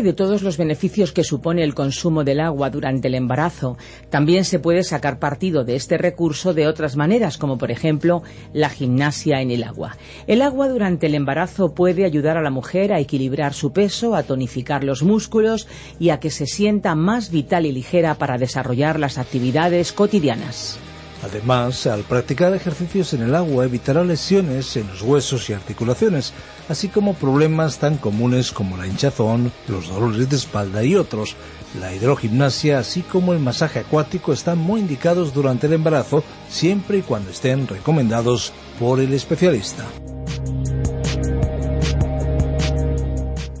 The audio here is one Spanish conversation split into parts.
De todos los beneficios que supone el consumo del agua durante el embarazo, también se puede sacar partido de este recurso de otras maneras, como por ejemplo la gimnasia en el agua. El agua durante el embarazo puede ayudar a la mujer a equilibrar su peso, a tonificar los músculos y a que se sienta más vital y ligera para desarrollar las actividades cotidianas. Además, al practicar ejercicios en el agua evitará lesiones en los huesos y articulaciones, así como problemas tan comunes como la hinchazón, los dolores de espalda y otros. La hidrogimnasia, así como el masaje acuático, están muy indicados durante el embarazo, siempre y cuando estén recomendados por el especialista.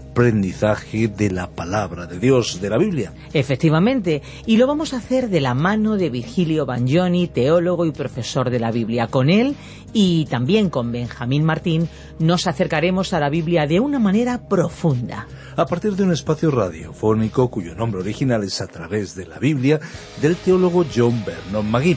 aprendizaje de la palabra de Dios, de la Biblia. Efectivamente, y lo vamos a hacer de la mano de Virgilio Bagnoni, teólogo y profesor de la Biblia. Con él y también con Benjamín Martín nos acercaremos a la Biblia de una manera profunda. A partir de un espacio radiofónico cuyo nombre original es A través de la Biblia del teólogo John Vernon Magui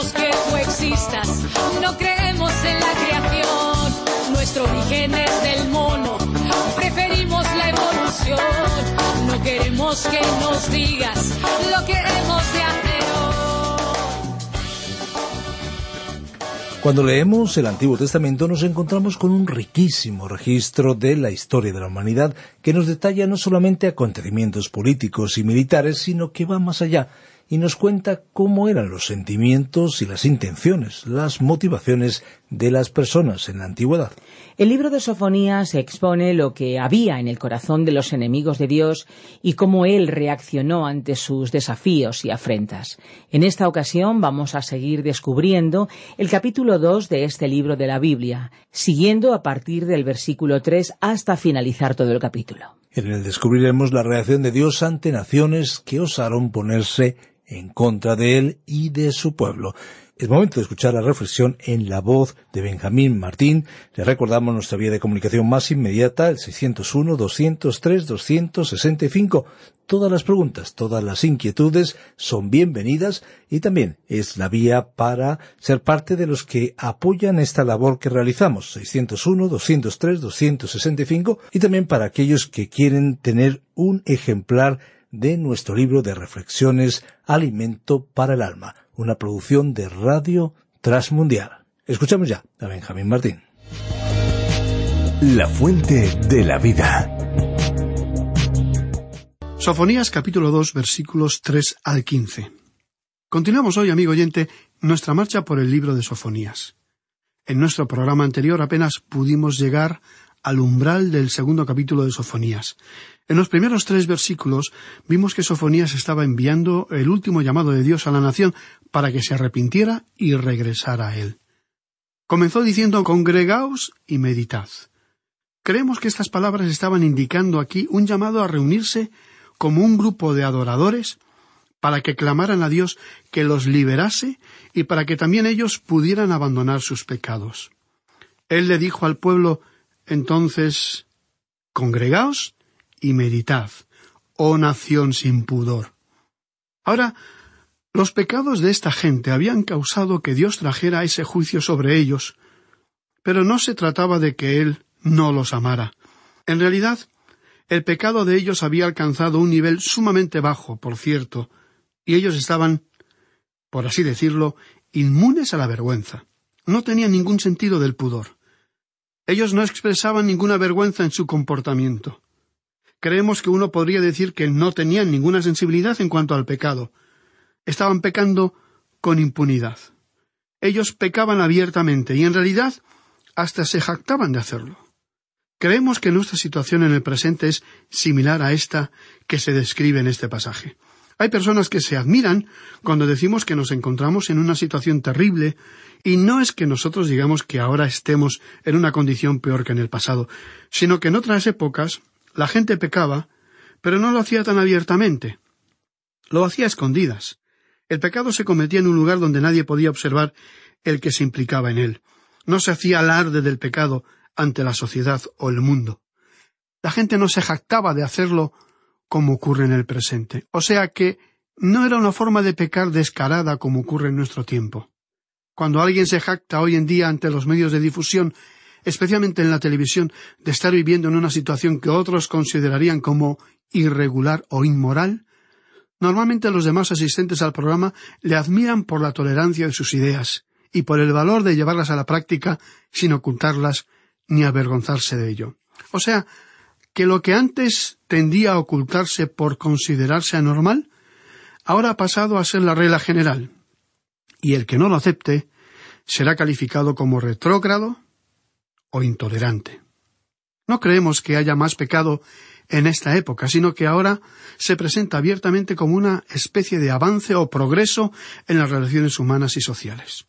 queremos que tú existas, no creemos en la creación, nuestro origen es del mono, preferimos la evolución, no queremos que nos digas lo que hemos de hacer. Cuando leemos el Antiguo Testamento nos encontramos con un riquísimo registro de la historia de la humanidad que nos detalla no solamente acontecimientos políticos y militares, sino que va más allá y nos cuenta cómo eran los sentimientos y las intenciones, las motivaciones de las personas en la antigüedad. El libro de Sofonías expone lo que había en el corazón de los enemigos de Dios y cómo él reaccionó ante sus desafíos y afrentas. En esta ocasión vamos a seguir descubriendo el capítulo 2 de este libro de la Biblia, siguiendo a partir del versículo 3 hasta finalizar todo el capítulo. En él descubriremos la reacción de Dios ante naciones que osaron ponerse en contra de él y de su pueblo. Es momento de escuchar la reflexión en la voz de Benjamín Martín. Le recordamos nuestra vía de comunicación más inmediata, el 601-203-265. Todas las preguntas, todas las inquietudes son bienvenidas y también es la vía para ser parte de los que apoyan esta labor que realizamos, 601-203-265 y también para aquellos que quieren tener un ejemplar de nuestro libro de reflexiones Alimento para el Alma, una producción de Radio Transmundial. Escuchamos ya a Benjamín Martín. La fuente de la vida. Sofonías capítulo 2 versículos 3 al 15. Continuamos hoy, amigo oyente, nuestra marcha por el libro de Sofonías. En nuestro programa anterior apenas pudimos llegar al umbral del segundo capítulo de Sofonías. En los primeros tres versículos vimos que Sofonías estaba enviando el último llamado de Dios a la nación para que se arrepintiera y regresara a él. Comenzó diciendo Congregaos y meditad. Creemos que estas palabras estaban indicando aquí un llamado a reunirse como un grupo de adoradores para que clamaran a Dios que los liberase y para que también ellos pudieran abandonar sus pecados. Él le dijo al pueblo entonces, congregaos y meditad, oh nación sin pudor. Ahora, los pecados de esta gente habían causado que Dios trajera ese juicio sobre ellos, pero no se trataba de que Él no los amara. En realidad, el pecado de ellos había alcanzado un nivel sumamente bajo, por cierto, y ellos estaban, por así decirlo, inmunes a la vergüenza. No tenían ningún sentido del pudor. Ellos no expresaban ninguna vergüenza en su comportamiento. Creemos que uno podría decir que no tenían ninguna sensibilidad en cuanto al pecado. Estaban pecando con impunidad. Ellos pecaban abiertamente y en realidad hasta se jactaban de hacerlo. Creemos que nuestra situación en el presente es similar a esta que se describe en este pasaje. Hay personas que se admiran cuando decimos que nos encontramos en una situación terrible y no es que nosotros digamos que ahora estemos en una condición peor que en el pasado, sino que en otras épocas la gente pecaba, pero no lo hacía tan abiertamente. Lo hacía a escondidas. El pecado se cometía en un lugar donde nadie podía observar el que se implicaba en él. No se hacía alarde del pecado ante la sociedad o el mundo. La gente no se jactaba de hacerlo como ocurre en el presente. O sea que no era una forma de pecar descarada como ocurre en nuestro tiempo. Cuando alguien se jacta hoy en día ante los medios de difusión, especialmente en la televisión, de estar viviendo en una situación que otros considerarían como irregular o inmoral, normalmente los demás asistentes al programa le admiran por la tolerancia de sus ideas y por el valor de llevarlas a la práctica sin ocultarlas ni avergonzarse de ello. O sea, que lo que antes tendía a ocultarse por considerarse anormal, ahora ha pasado a ser la regla general, y el que no lo acepte será calificado como retrógrado o intolerante. No creemos que haya más pecado en esta época, sino que ahora se presenta abiertamente como una especie de avance o progreso en las relaciones humanas y sociales.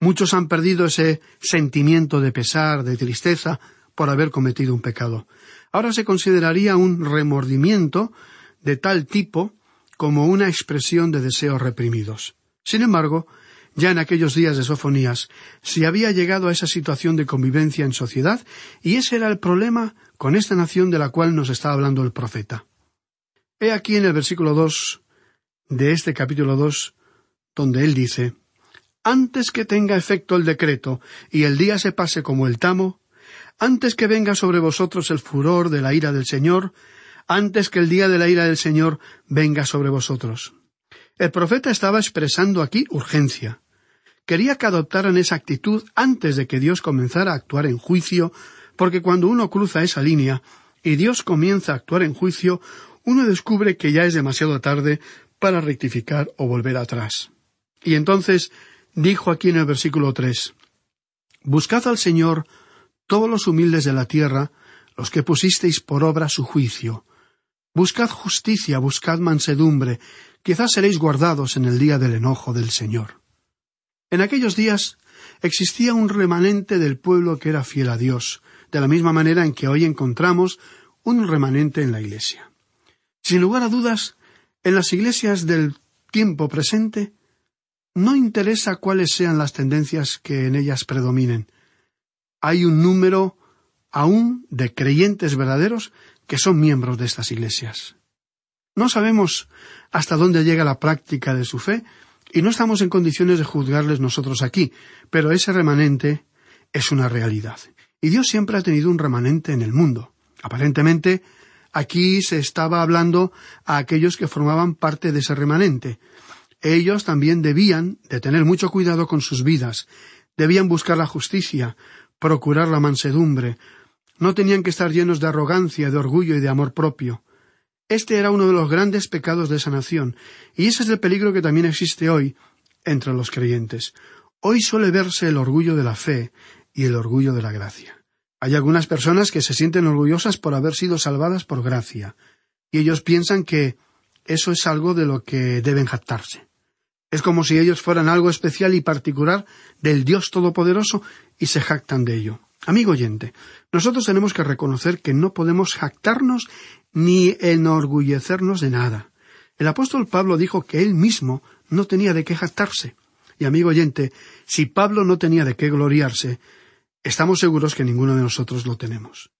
Muchos han perdido ese sentimiento de pesar, de tristeza, por haber cometido un pecado. Ahora se consideraría un remordimiento de tal tipo como una expresión de deseos reprimidos. Sin embargo, ya en aquellos días de Sofonías se había llegado a esa situación de convivencia en sociedad y ese era el problema con esta nación de la cual nos está hablando el profeta. He aquí en el versículo dos de este capítulo dos, donde él dice Antes que tenga efecto el decreto y el día se pase como el tamo, antes que venga sobre vosotros el furor de la ira del Señor, antes que el día de la ira del Señor venga sobre vosotros. El profeta estaba expresando aquí urgencia. Quería que adoptaran esa actitud antes de que Dios comenzara a actuar en juicio, porque cuando uno cruza esa línea y Dios comienza a actuar en juicio, uno descubre que ya es demasiado tarde para rectificar o volver atrás. Y entonces dijo aquí en el versículo tres Buscad al Señor todos los humildes de la tierra, los que pusisteis por obra su juicio. Buscad justicia, buscad mansedumbre, quizás seréis guardados en el día del enojo del Señor. En aquellos días existía un remanente del pueblo que era fiel a Dios, de la misma manera en que hoy encontramos un remanente en la Iglesia. Sin lugar a dudas, en las iglesias del tiempo presente no interesa cuáles sean las tendencias que en ellas predominen. Hay un número aún de creyentes verdaderos que son miembros de estas iglesias. No sabemos hasta dónde llega la práctica de su fe y no estamos en condiciones de juzgarles nosotros aquí, pero ese remanente es una realidad. Y Dios siempre ha tenido un remanente en el mundo. Aparentemente, aquí se estaba hablando a aquellos que formaban parte de ese remanente. Ellos también debían de tener mucho cuidado con sus vidas, debían buscar la justicia, procurar la mansedumbre, no tenían que estar llenos de arrogancia, de orgullo y de amor propio. Este era uno de los grandes pecados de esa nación, y ese es el peligro que también existe hoy entre los creyentes. Hoy suele verse el orgullo de la fe y el orgullo de la gracia. Hay algunas personas que se sienten orgullosas por haber sido salvadas por gracia, y ellos piensan que eso es algo de lo que deben jactarse. Es como si ellos fueran algo especial y particular del Dios Todopoderoso y se jactan de ello. Amigo oyente, nosotros tenemos que reconocer que no podemos jactarnos ni enorgullecernos de nada. El apóstol Pablo dijo que él mismo no tenía de qué jactarse. Y amigo oyente, si Pablo no tenía de qué gloriarse, estamos seguros que ninguno de nosotros lo tenemos.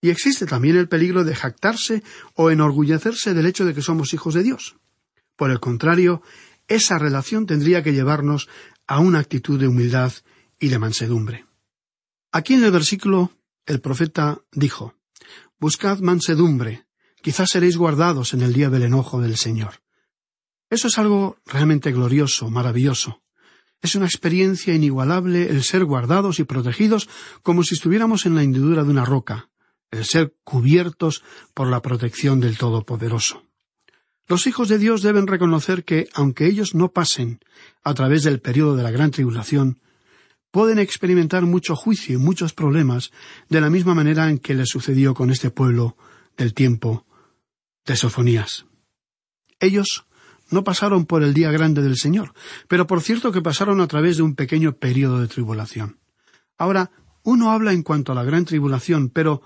Y existe también el peligro de jactarse o enorgullecerse del hecho de que somos hijos de Dios. Por el contrario, esa relación tendría que llevarnos a una actitud de humildad y de mansedumbre. Aquí en el versículo el profeta dijo Buscad mansedumbre, quizás seréis guardados en el día del enojo del Señor. Eso es algo realmente glorioso, maravilloso. Es una experiencia inigualable el ser guardados y protegidos como si estuviéramos en la hendidura de una roca, el ser cubiertos por la protección del Todopoderoso. Los hijos de Dios deben reconocer que, aunque ellos no pasen a través del período de la gran tribulación, pueden experimentar mucho juicio y muchos problemas de la misma manera en que le sucedió con este pueblo del tiempo de Sofonías. Ellos no pasaron por el día grande del Señor, pero por cierto que pasaron a través de un pequeño período de tribulación. Ahora, uno habla en cuanto a la gran tribulación, pero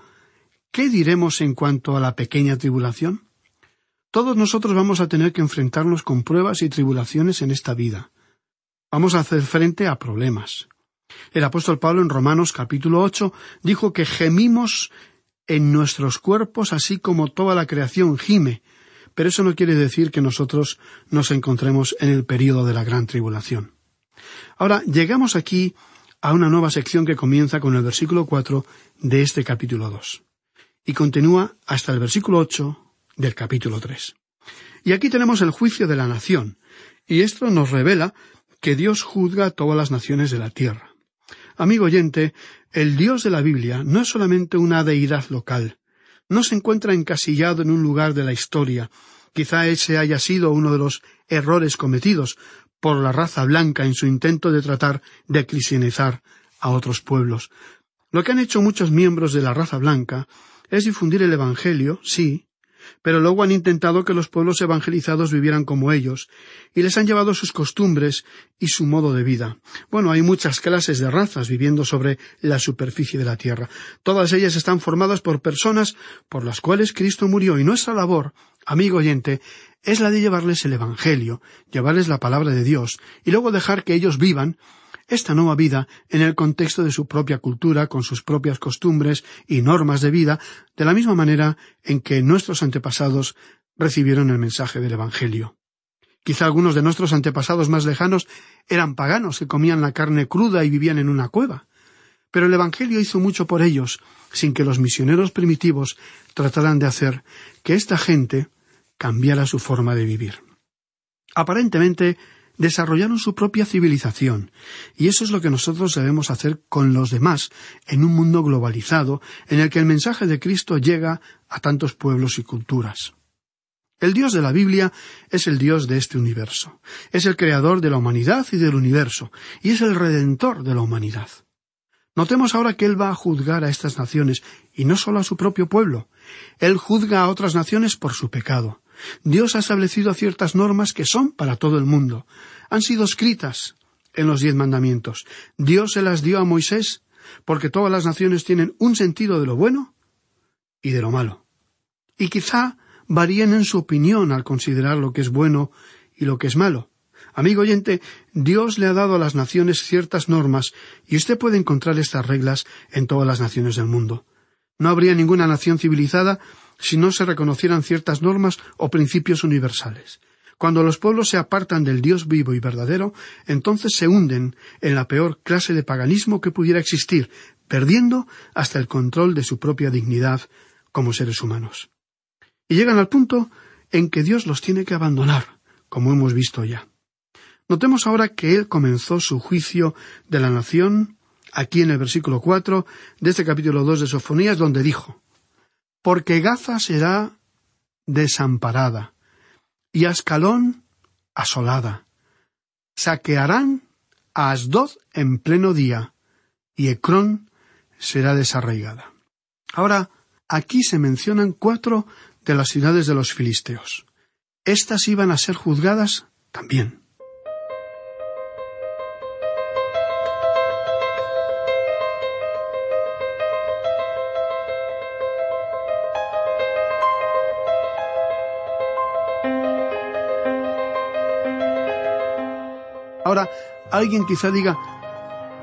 ¿qué diremos en cuanto a la pequeña tribulación? Todos nosotros vamos a tener que enfrentarnos con pruebas y tribulaciones en esta vida. Vamos a hacer frente a problemas, el apóstol Pablo en Romanos capítulo ocho dijo que gemimos en nuestros cuerpos así como toda la creación gime, pero eso no quiere decir que nosotros nos encontremos en el período de la gran tribulación. Ahora llegamos aquí a una nueva sección que comienza con el versículo cuatro de este capítulo dos y continúa hasta el versículo ocho del capítulo tres. Y aquí tenemos el juicio de la nación, y esto nos revela que Dios juzga a todas las naciones de la tierra. Amigo oyente, el Dios de la Biblia no es solamente una deidad local, no se encuentra encasillado en un lugar de la historia. Quizá ese haya sido uno de los errores cometidos por la raza blanca en su intento de tratar de cristianizar a otros pueblos. Lo que han hecho muchos miembros de la raza blanca es difundir el Evangelio, sí, pero luego han intentado que los pueblos evangelizados vivieran como ellos, y les han llevado sus costumbres y su modo de vida. Bueno, hay muchas clases de razas viviendo sobre la superficie de la tierra. Todas ellas están formadas por personas por las cuales Cristo murió, y nuestra labor, amigo oyente, es la de llevarles el Evangelio, llevarles la palabra de Dios, y luego dejar que ellos vivan esta nueva vida en el contexto de su propia cultura, con sus propias costumbres y normas de vida, de la misma manera en que nuestros antepasados recibieron el mensaje del Evangelio. Quizá algunos de nuestros antepasados más lejanos eran paganos que comían la carne cruda y vivían en una cueva. Pero el Evangelio hizo mucho por ellos, sin que los misioneros primitivos trataran de hacer que esta gente cambiara su forma de vivir. Aparentemente, desarrollaron su propia civilización, y eso es lo que nosotros debemos hacer con los demás en un mundo globalizado en el que el mensaje de Cristo llega a tantos pueblos y culturas. El Dios de la Biblia es el Dios de este universo, es el creador de la humanidad y del universo, y es el redentor de la humanidad. Notemos ahora que Él va a juzgar a estas naciones, y no solo a su propio pueblo. Él juzga a otras naciones por su pecado. Dios ha establecido ciertas normas que son para todo el mundo. Han sido escritas en los diez mandamientos. Dios se las dio a Moisés porque todas las naciones tienen un sentido de lo bueno y de lo malo. Y quizá varíen en su opinión al considerar lo que es bueno y lo que es malo. Amigo oyente, Dios le ha dado a las naciones ciertas normas y usted puede encontrar estas reglas en todas las naciones del mundo. No habría ninguna nación civilizada si no se reconocieran ciertas normas o principios universales. Cuando los pueblos se apartan del Dios vivo y verdadero, entonces se hunden en la peor clase de paganismo que pudiera existir, perdiendo hasta el control de su propia dignidad como seres humanos. Y llegan al punto en que Dios los tiene que abandonar, como hemos visto ya. Notemos ahora que Él comenzó su juicio de la nación aquí en el versículo cuatro de este capítulo dos de Sofonías, donde dijo porque Gaza será desamparada y Ascalón asolada. Saquearán a Asdod en pleno día y Ecrón será desarraigada. Ahora, aquí se mencionan cuatro de las ciudades de los filisteos. Estas iban a ser juzgadas también. Ahora, alguien quizá diga,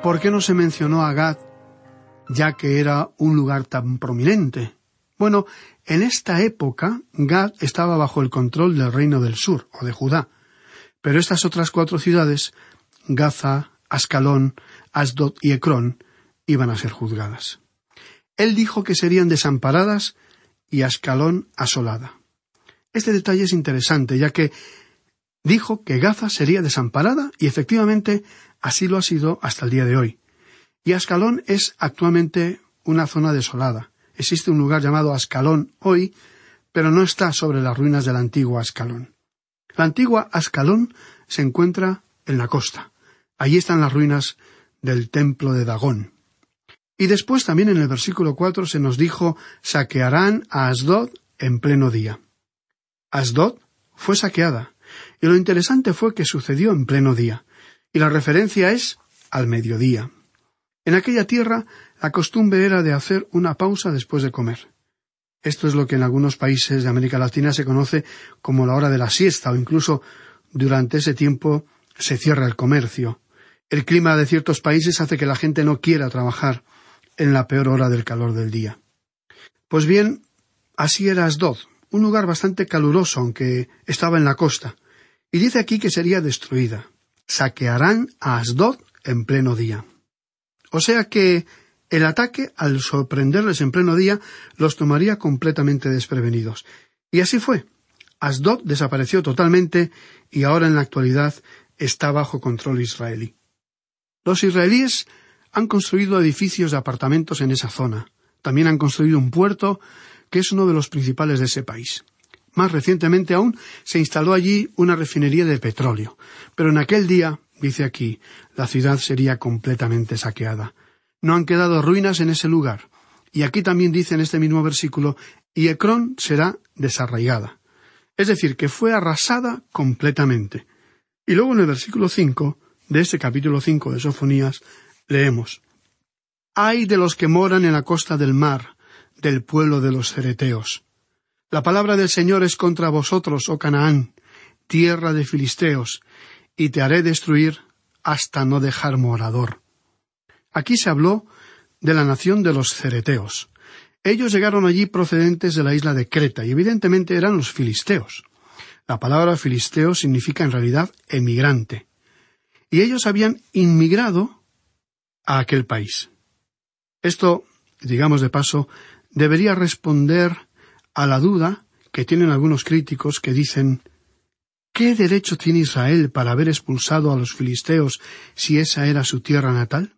¿por qué no se mencionó a Gad, ya que era un lugar tan prominente? Bueno, en esta época Gad estaba bajo el control del reino del sur, o de Judá. Pero estas otras cuatro ciudades, Gaza, Ascalón, Asdod y Ecrón, iban a ser juzgadas. Él dijo que serían desamparadas y Ascalón asolada. Este detalle es interesante, ya que dijo que Gaza sería desamparada y efectivamente así lo ha sido hasta el día de hoy. Y Ascalón es actualmente una zona desolada. Existe un lugar llamado Ascalón hoy, pero no está sobre las ruinas del antiguo Ascalón. La antigua Ascalón se encuentra en la costa. Allí están las ruinas del templo de Dagón. Y después también en el versículo cuatro se nos dijo saquearán a Asdod en pleno día. Asdod fue saqueada, y lo interesante fue que sucedió en pleno día, y la referencia es al mediodía. En aquella tierra la costumbre era de hacer una pausa después de comer. Esto es lo que en algunos países de América Latina se conoce como la hora de la siesta o incluso durante ese tiempo se cierra el comercio. El clima de ciertos países hace que la gente no quiera trabajar en la peor hora del calor del día. Pues bien, así era Asdod, un lugar bastante caluroso aunque estaba en la costa, y dice aquí que sería destruida. Saquearán a Asdod en pleno día. O sea que el ataque, al sorprenderles en pleno día, los tomaría completamente desprevenidos. Y así fue. Asdod desapareció totalmente y ahora en la actualidad está bajo control israelí. Los israelíes han construido edificios de apartamentos en esa zona. También han construido un puerto que es uno de los principales de ese país. Más recientemente aún se instaló allí una refinería de petróleo. Pero en aquel día, dice aquí, la ciudad sería completamente saqueada. No han quedado ruinas en ese lugar. Y aquí también dice en este mismo versículo, y Ecrón será desarraigada. Es decir, que fue arrasada completamente. Y luego en el versículo cinco de este capítulo cinco de Sofonías leemos Ay de los que moran en la costa del mar, del pueblo de los cereteos. La palabra del Señor es contra vosotros, oh Canaán, tierra de filisteos, y te haré destruir hasta no dejar morador. Aquí se habló de la nación de los cereteos. Ellos llegaron allí procedentes de la isla de Creta, y evidentemente eran los filisteos. La palabra filisteo significa en realidad emigrante. Y ellos habían inmigrado a aquel país. Esto, digamos de paso, debería responder a la duda que tienen algunos críticos que dicen ¿Qué derecho tiene Israel para haber expulsado a los filisteos si esa era su tierra natal?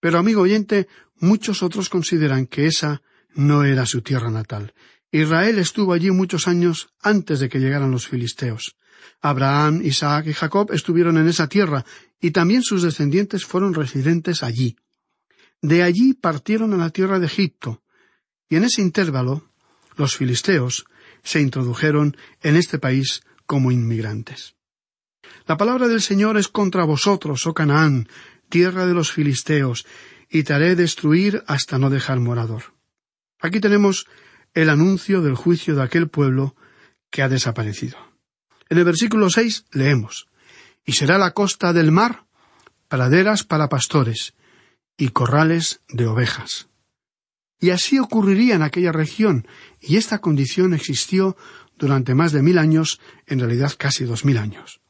Pero, amigo oyente, muchos otros consideran que esa no era su tierra natal. Israel estuvo allí muchos años antes de que llegaran los filisteos. Abraham, Isaac y Jacob estuvieron en esa tierra, y también sus descendientes fueron residentes allí. De allí partieron a la tierra de Egipto, y en ese intervalo los filisteos se introdujeron en este país como inmigrantes. La palabra del Señor es contra vosotros, oh Canaán, tierra de los filisteos, y te haré destruir hasta no dejar morador. Aquí tenemos el anuncio del juicio de aquel pueblo que ha desaparecido. En el versículo seis leemos Y será la costa del mar praderas para pastores y corrales de ovejas. Y así ocurriría en aquella región, y esta condición existió durante más de mil años, en realidad casi dos mil años.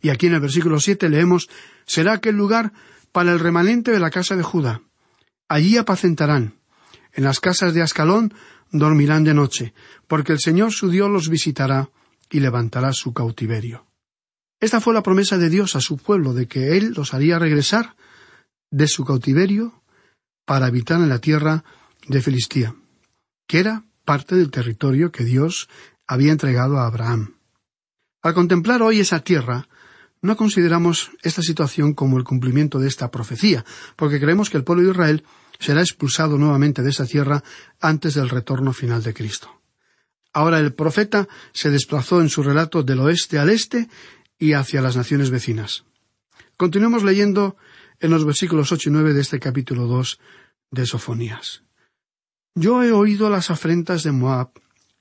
Y aquí en el versículo siete leemos será aquel lugar para el remanente de la casa de Judá. Allí apacentarán. En las casas de Ascalón dormirán de noche, porque el Señor su Dios los visitará y levantará su cautiverio. Esta fue la promesa de Dios a su pueblo de que Él los haría regresar de su cautiverio para habitar en la tierra de Filistía, que era parte del territorio que Dios había entregado a Abraham. Al contemplar hoy esa tierra, no consideramos esta situación como el cumplimiento de esta profecía, porque creemos que el pueblo de Israel será expulsado nuevamente de esa tierra antes del retorno final de Cristo. Ahora el profeta se desplazó en su relato del oeste al este y hacia las naciones vecinas. Continuemos leyendo en los versículos ocho y nueve de este capítulo dos de Sofonías. Yo he oído las afrentas de Moab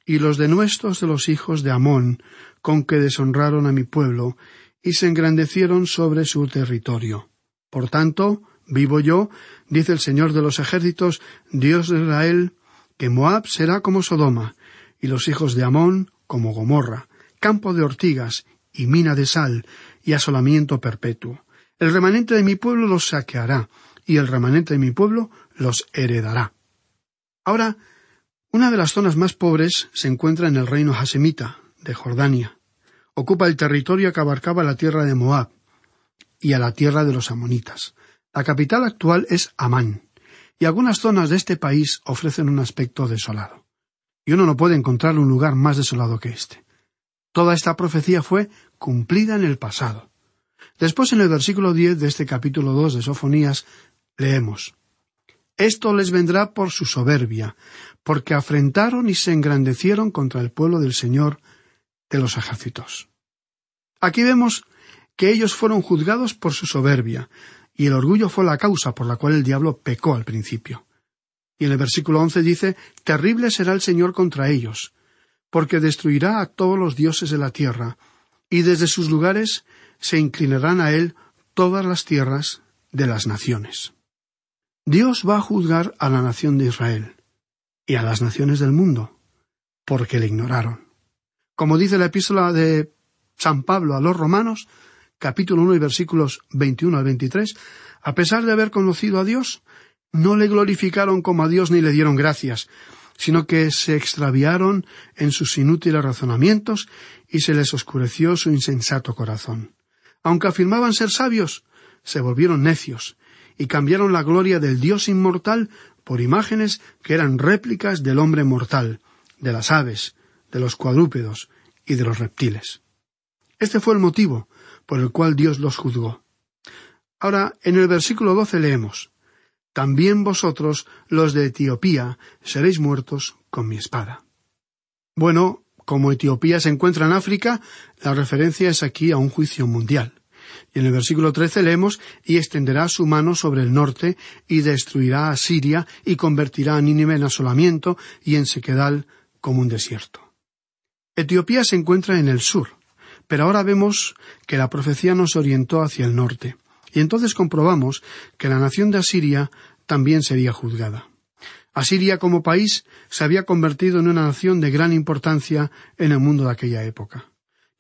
y los denuestos de los hijos de Amón, con que deshonraron a mi pueblo, y se engrandecieron sobre su territorio. Por tanto, vivo yo, dice el Señor de los ejércitos, Dios de Israel, que Moab será como Sodoma, y los hijos de Amón como Gomorra, campo de ortigas, y mina de sal, y asolamiento perpetuo. El remanente de mi pueblo los saqueará, y el remanente de mi pueblo los heredará. Ahora, una de las zonas más pobres se encuentra en el reino hasemita de Jordania. Ocupa el territorio que abarcaba la tierra de Moab y a la tierra de los amonitas. La capital actual es Amán, y algunas zonas de este país ofrecen un aspecto desolado. Y uno no puede encontrar un lugar más desolado que este. Toda esta profecía fue cumplida en el pasado. Después, en el versículo diez de este capítulo dos de Sofonías, leemos Esto les vendrá por su soberbia, porque afrentaron y se engrandecieron contra el pueblo del Señor de los ejércitos. Aquí vemos que ellos fueron juzgados por su soberbia, y el orgullo fue la causa por la cual el diablo pecó al principio. Y en el versículo once dice Terrible será el Señor contra ellos, porque destruirá a todos los dioses de la tierra, y desde sus lugares se inclinarán a él todas las tierras de las naciones. Dios va a juzgar a la nación de Israel y a las naciones del mundo, porque le ignoraron. Como dice la epístola de San Pablo a los romanos, capítulo 1 y versículos 21 al 23, a pesar de haber conocido a Dios, no le glorificaron como a Dios ni le dieron gracias, sino que se extraviaron en sus inútiles razonamientos y se les oscureció su insensato corazón. Aunque afirmaban ser sabios, se volvieron necios y cambiaron la gloria del Dios inmortal por imágenes que eran réplicas del hombre mortal, de las aves, de los cuadrúpedos y de los reptiles. Este fue el motivo por el cual Dios los juzgó. Ahora, en el versículo doce leemos También vosotros, los de Etiopía, seréis muertos con mi espada. Bueno, como Etiopía se encuentra en África, la referencia es aquí a un juicio mundial. Y en el versículo trece leemos y extenderá su mano sobre el norte y destruirá a Siria y convertirá a Nínive en asolamiento y en sequedal como un desierto. Etiopía se encuentra en el sur, pero ahora vemos que la profecía nos orientó hacia el norte, y entonces comprobamos que la nación de Asiria también sería juzgada. Asiria como país se había convertido en una nación de gran importancia en el mundo de aquella época.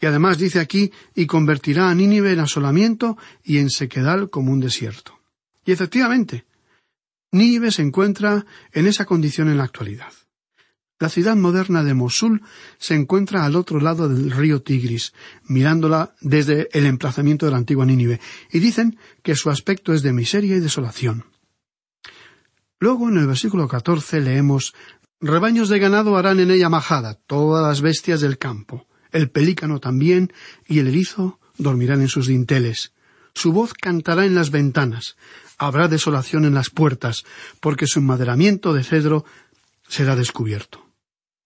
Y además dice aquí, y convertirá a Nínive en asolamiento y en sequedal como un desierto. Y efectivamente, Nínive se encuentra en esa condición en la actualidad. La ciudad moderna de Mosul se encuentra al otro lado del río Tigris, mirándola desde el emplazamiento de la antigua Nínive, y dicen que su aspecto es de miseria y desolación. Luego, en el versículo catorce, leemos Rebaños de ganado harán en ella majada, todas las bestias del campo, el pelícano también, y el erizo dormirán en sus dinteles. Su voz cantará en las ventanas, habrá desolación en las puertas, porque su enmaderamiento de cedro será descubierto.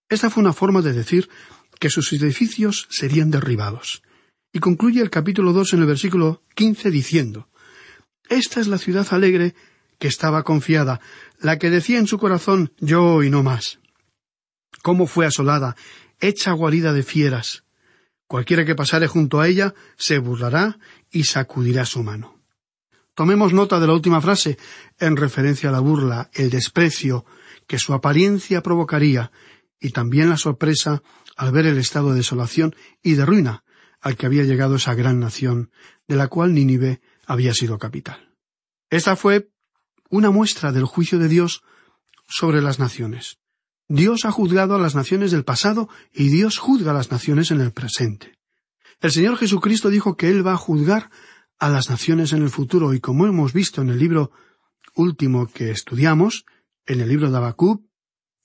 Esta fue una forma de decir que sus edificios serían derribados. Y concluye el capítulo dos en el versículo quince diciendo Esta es la ciudad alegre que estaba confiada, la que decía en su corazón yo y no más. Cómo fue asolada, hecha guarida de fieras. Cualquiera que pasare junto a ella se burlará y sacudirá su mano. Tomemos nota de la última frase en referencia a la burla, el desprecio que su apariencia provocaría y también la sorpresa al ver el estado de desolación y de ruina al que había llegado esa gran nación, de la cual Nínive había sido capital. Esta fue una muestra del juicio de Dios sobre las naciones. Dios ha juzgado a las naciones del pasado y Dios juzga a las naciones en el presente. El Señor Jesucristo dijo que Él va a juzgar a las naciones en el futuro y como hemos visto en el libro último que estudiamos, en el libro de Habacuc,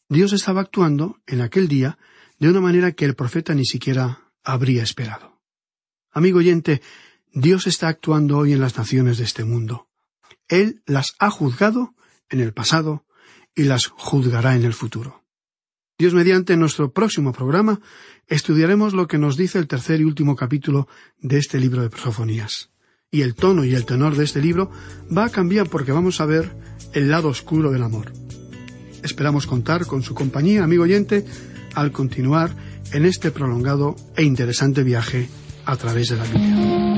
Dios estaba actuando en aquel día de una manera que el profeta ni siquiera habría esperado. Amigo oyente, Dios está actuando hoy en las naciones de este mundo. Él las ha juzgado en el pasado y las juzgará en el futuro. Dios mediante en nuestro próximo programa estudiaremos lo que nos dice el tercer y último capítulo de este libro de Prosofonías. Y el tono y el tenor de este libro va a cambiar porque vamos a ver el lado oscuro del amor. Esperamos contar con su compañía, amigo oyente, al continuar en este prolongado e interesante viaje a través de la Biblia.